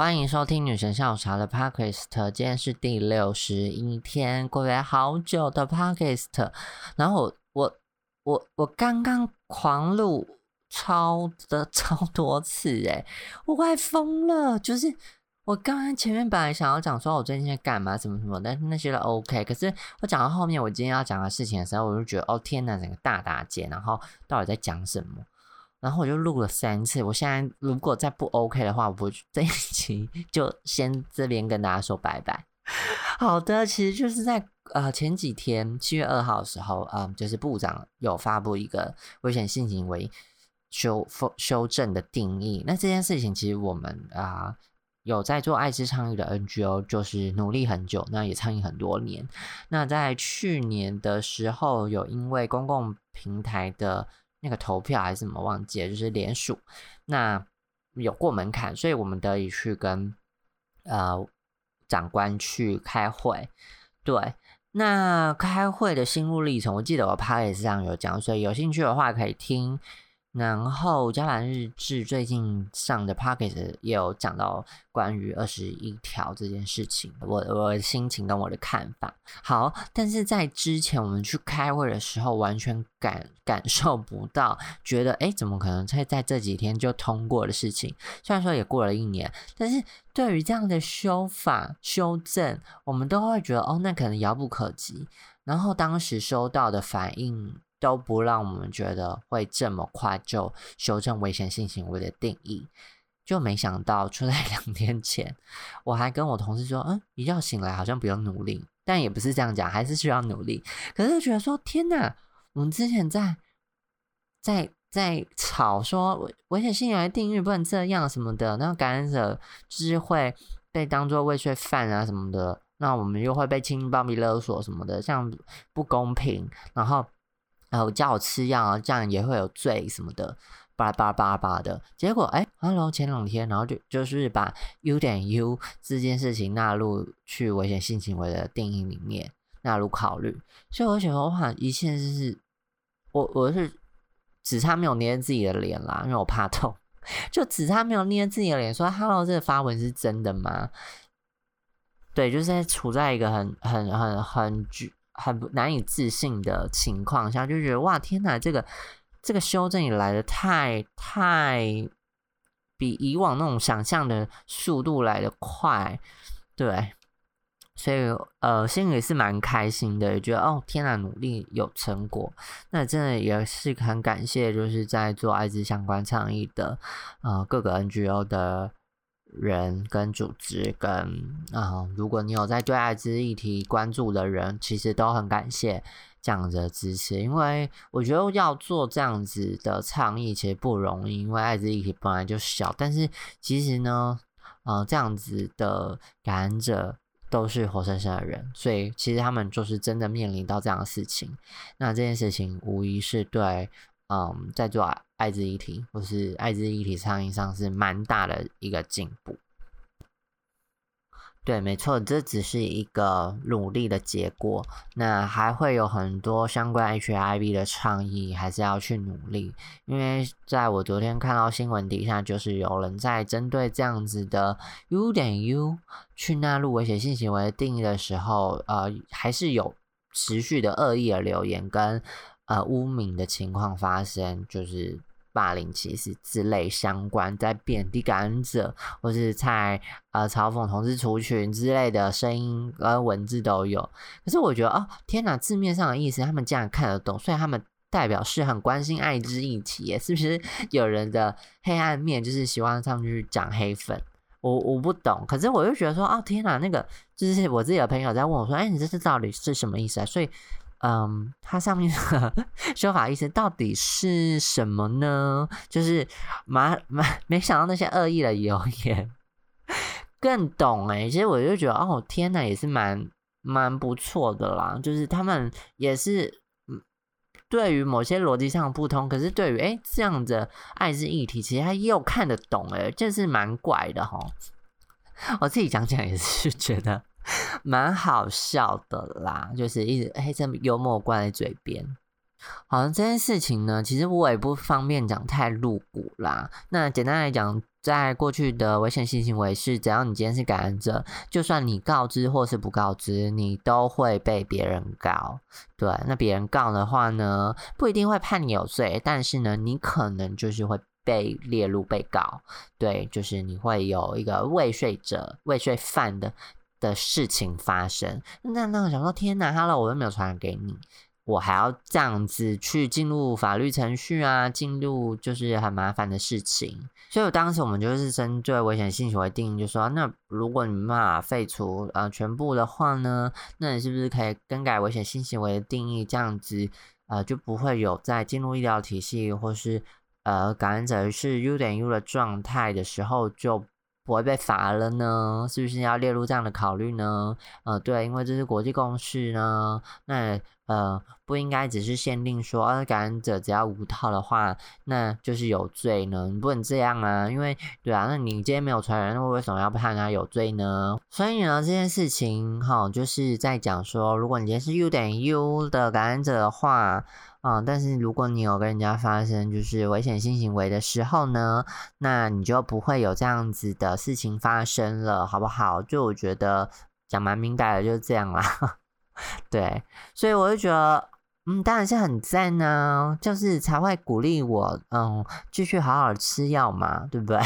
欢迎收听女神下午茶的 podcast，今天是第六十一天，过了好久的 podcast。然后我我我我刚刚狂录超的 超多次诶，我快疯了！就是我刚刚前面本来想要讲说我最近在干嘛什么什么，但是那些都 OK。可是我讲到后面，我今天要讲的事情的时候，我就觉得哦天哪，整个大打结，然后到底在讲什么？然后我就录了三次，我现在如果再不 OK 的话，我这一期就先这边跟大家说拜拜。好的，其实就是在呃前几天七月二号的时候，嗯，就是部长有发布一个危险性行为修修修正的定义。那这件事情其实我们啊有在做爱之倡议的 NGO，就是努力很久，那也倡议很多年。那在去年的时候，有因为公共平台的那个投票还是什么忘记了，就是联署，那有过门槛，所以我们得以去跟呃长官去开会。对，那开会的心路历程，我记得我 p a 上有讲，所以有兴趣的话可以听。然后《加兰日志》最近上的 p o c k e t 也有讲到关于二十一条这件事情，我我心情跟我的看法。好，但是在之前我们去开会的时候，完全感感受不到，觉得哎，怎么可能在在这几天就通过的事情？虽然说也过了一年，但是对于这样的修法修正，我们都会觉得哦，那可能遥不可及。然后当时收到的反应。都不让我们觉得会这么快就修正危险性行为的定义，就没想到出在 两天前，我还跟我同事说，嗯，一觉醒来好像不用努力，但也不是这样讲，还是需要努力。可是觉得说，天哪，我们之前在在在吵说危险性行为定义不能这样什么的，那感染者就是会被当做未遂犯啊什么的，那我们又会被轻暴力勒索什么的，像不公平，然后。然后叫我吃药啊，这样也会有罪什么的，巴拉巴拉巴拉巴的。结果哎，Hello，前两天，然后就就是把 U 点 U 这件事情纳入去危险性行为的定义里面纳入考虑。所以我觉得哇，一切就是我我是只差没有捏自己的脸啦，因为我怕痛，就只差没有捏自己的脸说 Hello，这个发文是真的吗？对，就是处在一个很很很很局。很难以置信的情况下，就觉得哇天哪，这个这个修正也来的太太比以往那种想象的速度来的快，对，所以呃心里是蛮开心的，也觉得哦天哪，努力有成果，那真的也是很感谢，就是在做艾滋相关倡议的呃各个 NGO 的。人跟组织跟啊，如果你有在对艾滋议题关注的人，其实都很感谢这样子的支持，因为我觉得要做这样子的倡议其实不容易，因为艾滋议题本来就小，但是其实呢，呃，这样子的感染者都是活生生的人，所以其实他们就是真的面临到这样的事情，那这件事情无疑是对。嗯，在做艾滋议题或是艾滋议题倡议上是蛮大的一个进步。对，没错，这只是一个努力的结果。那还会有很多相关 HIV 的倡议，还是要去努力。因为在我昨天看到新闻底下，就是有人在针对这样子的 U 点 U 去纳入危险性行为定义的时候，呃，还是有持续的恶意的留言跟。呃，污名的情况发生，就是霸凌、歧视之类相关，在贬低感染者，或是在呃嘲讽同志族群之类的声音跟文字都有。可是我觉得，哦，天哪，字面上的意思他们竟然看得懂，所以他们代表是很关心爱滋议题，是不是？有人的黑暗面就是希望上去讲黑粉，我我不懂。可是我就觉得说，哦，天哪，那个就是我自己的朋友在问我说，哎，你这是到底是什么意思啊？所以。嗯，它上面的 说法意思到底是什么呢？就是蛮蛮没想到那些恶意的谣言更懂哎，其实我就觉得哦天呐，也是蛮蛮不错的啦。就是他们也是对于某些逻辑上不通，可是对于哎这样的爱之议题，其实他又看得懂哎，这是蛮怪的哈。我自己讲讲也是觉得。蛮好笑的啦，就是一直哎，这幽默挂在嘴边。好像，这件事情呢，其实我也不方便讲太露骨啦。那简单来讲，在过去的危险性行为是，只要你今天是感染者，就算你告知或是不告知，你都会被别人告。对，那别人告的话呢，不一定会判你有罪，但是呢，你可能就是会被列入被告。对，就是你会有一个未遂者、未遂犯的的事情发生。那那我想说，天哪，Hello，我又没有传染给你。我还要这样子去进入法律程序啊，进入就是很麻烦的事情。所以当时我们就是针对危险性行为定义，就说那如果你没办法废除呃全部的话呢，那你是不是可以更改危险性行为的定义？这样子呃就不会有在进入医疗体系或是呃感染者是 U 点 U 的状态的时候就。不会被罚了呢？是不是要列入这样的考虑呢？呃，对，因为这是国际共识呢。那呃，不应该只是限定说，呃，感染者只要无套的话，那就是有罪呢？你不能这样啊！因为对啊，那你今天没有传染，那为什么要判他有罪呢？所以呢，这件事情哈，就是在讲说，如果你今天是 U 点 U 的感染者的话。啊，但是如果你有跟人家发生就是危险性行为的时候呢，那你就不会有这样子的事情发生了，好不好？就我觉得讲蛮明白的，就是这样啦。对，所以我就觉得，嗯，当然是很赞呢，就是才会鼓励我，嗯，继续好好吃药嘛，对不对？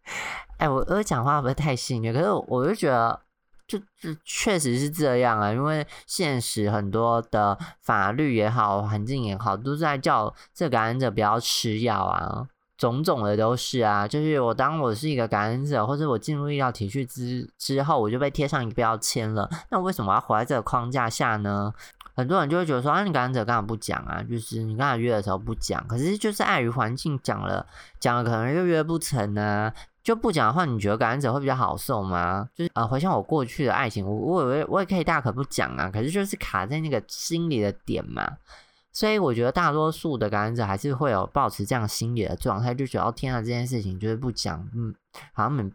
哎，我我讲话不会太幸运，可是我就觉得。就就确实是这样啊，因为现实很多的法律也好，环境也好，都在叫这感染者不要吃药啊，种种的都是啊。就是我当我是一个感染者，或者我进入医疗体系之之后，我就被贴上一个标签了。那为什么要活在这个框架下呢？很多人就会觉得说啊，你感染者干嘛不讲啊？就是你刚才约的时候不讲，可是就是碍于环境讲了，讲了可能又约不成呢。就不讲的话，你觉得感染者会比较好受吗？就是呃，回想我过去的爱情，我我以为我也可以大可不讲啊，可是就是卡在那个心里的点嘛。所以我觉得大多数的感染者还是会有保持这样心理的状态，就觉得天啊，这件事情就是不讲，嗯，好像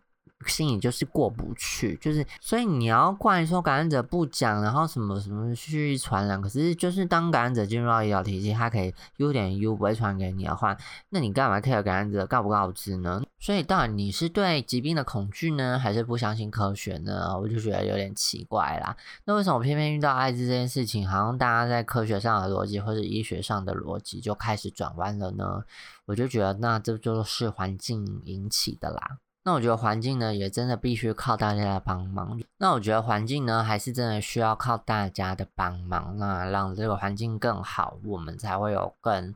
心里就是过不去，就是所以你要怪说感染者不讲，然后什么什么去传染，可是就是当感染者进入到医疗体系，他可以优点 U 不会传给你的话，那你干嘛 care 感染者告不告知呢？所以到底你是对疾病的恐惧呢，还是不相信科学呢？我就觉得有点奇怪啦。那为什么偏偏遇到艾滋这件事情，好像大家在科学上的逻辑或者医学上的逻辑就开始转弯了呢？我就觉得那这就是环境引起的啦。那我觉得环境呢，也真的必须靠大家的帮忙。那我觉得环境呢，还是真的需要靠大家的帮忙，那让这个环境更好，我们才会有更。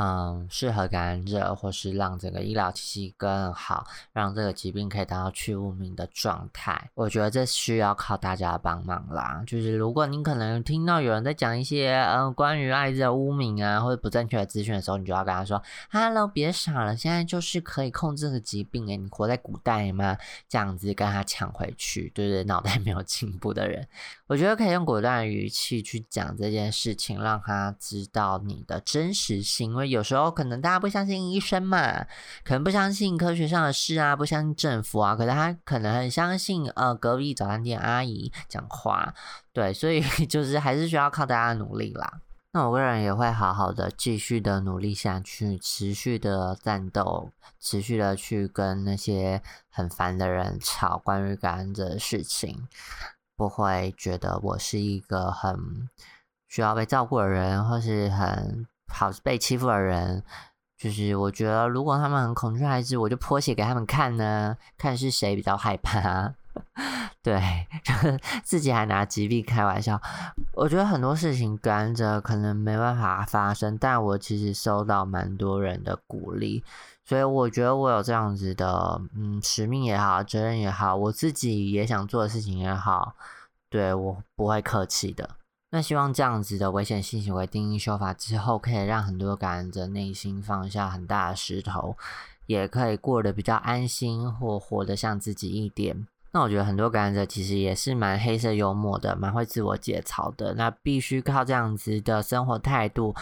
嗯，适合感染者，或是让整个医疗体系更好，让这个疾病可以达到去污名的状态。我觉得这需要靠大家帮忙啦。就是如果你可能听到有人在讲一些嗯关于艾滋的污名啊，或者不正确的资讯的时候，你就要跟他说：“Hello，别傻了，现在就是可以控制这个疾病诶，你活在古代吗？”这样子跟他抢回去，对不对？脑袋没有进步的人，我觉得可以用果断的语气去讲这件事情，让他知道你的真实性。因为有时候可能大家不相信医生嘛，可能不相信科学上的事啊，不相信政府啊，可是他可能很相信呃隔壁早餐店阿姨讲话，对，所以 就是还是需要靠大家努力啦。那我个人也会好好的继续的努力下去，持续的战斗，持续的去跟那些很烦的人吵关于感染者的事情，不会觉得我是一个很需要被照顾的人，或是很。好被欺负的人，就是我觉得，如果他们很恐惧孩子，我就泼血给他们看呢，看是谁比较害怕。对，就 自己还拿疾病开玩笑。我觉得很多事情跟着可能没办法发生，但我其实收到蛮多人的鼓励，所以我觉得我有这样子的，嗯，使命也好，责任也好，我自己也想做的事情也好，对我不会客气的。那希望这样子的危险性行为定义修法之后，可以让很多感染者内心放下很大的石头，也可以过得比较安心，或活得像自己一点。那我觉得很多感染者其实也是蛮黑色幽默的，蛮会自我解嘲的。那必须靠这样子的生活态度，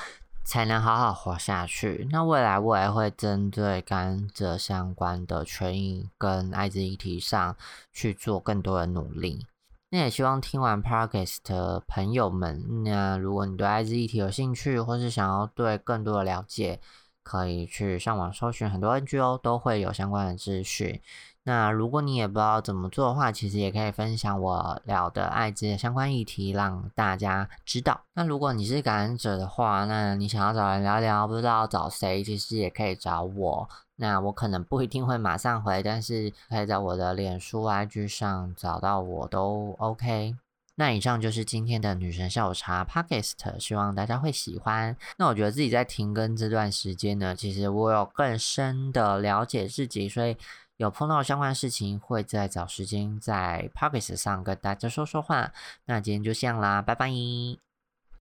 才能好好活下去。那未来我也会针对感染者相关的权益跟艾滋议题上去做更多的努力。那也希望听完 Podcast 的朋友们，那如果你对艾滋议题有兴趣，或是想要对更多的了解，可以去上网搜寻，很多 NGO 都会有相关的资讯。那如果你也不知道怎么做的话，其实也可以分享我聊的艾滋的相关议题，让大家知道。那如果你是感染者的话，那你想要找人聊聊，不知道找谁，其实也可以找我。那我可能不一定会马上回，但是可以在我的脸书 IG 上找到我都 OK。那以上就是今天的女神下午茶 Podcast，希望大家会喜欢。那我觉得自己在停更这段时间呢，其实我有更深的了解自己，所以。有碰到相关事情，会再找时间在 Podcast 上跟大家说说话。那今天就这样啦，拜拜。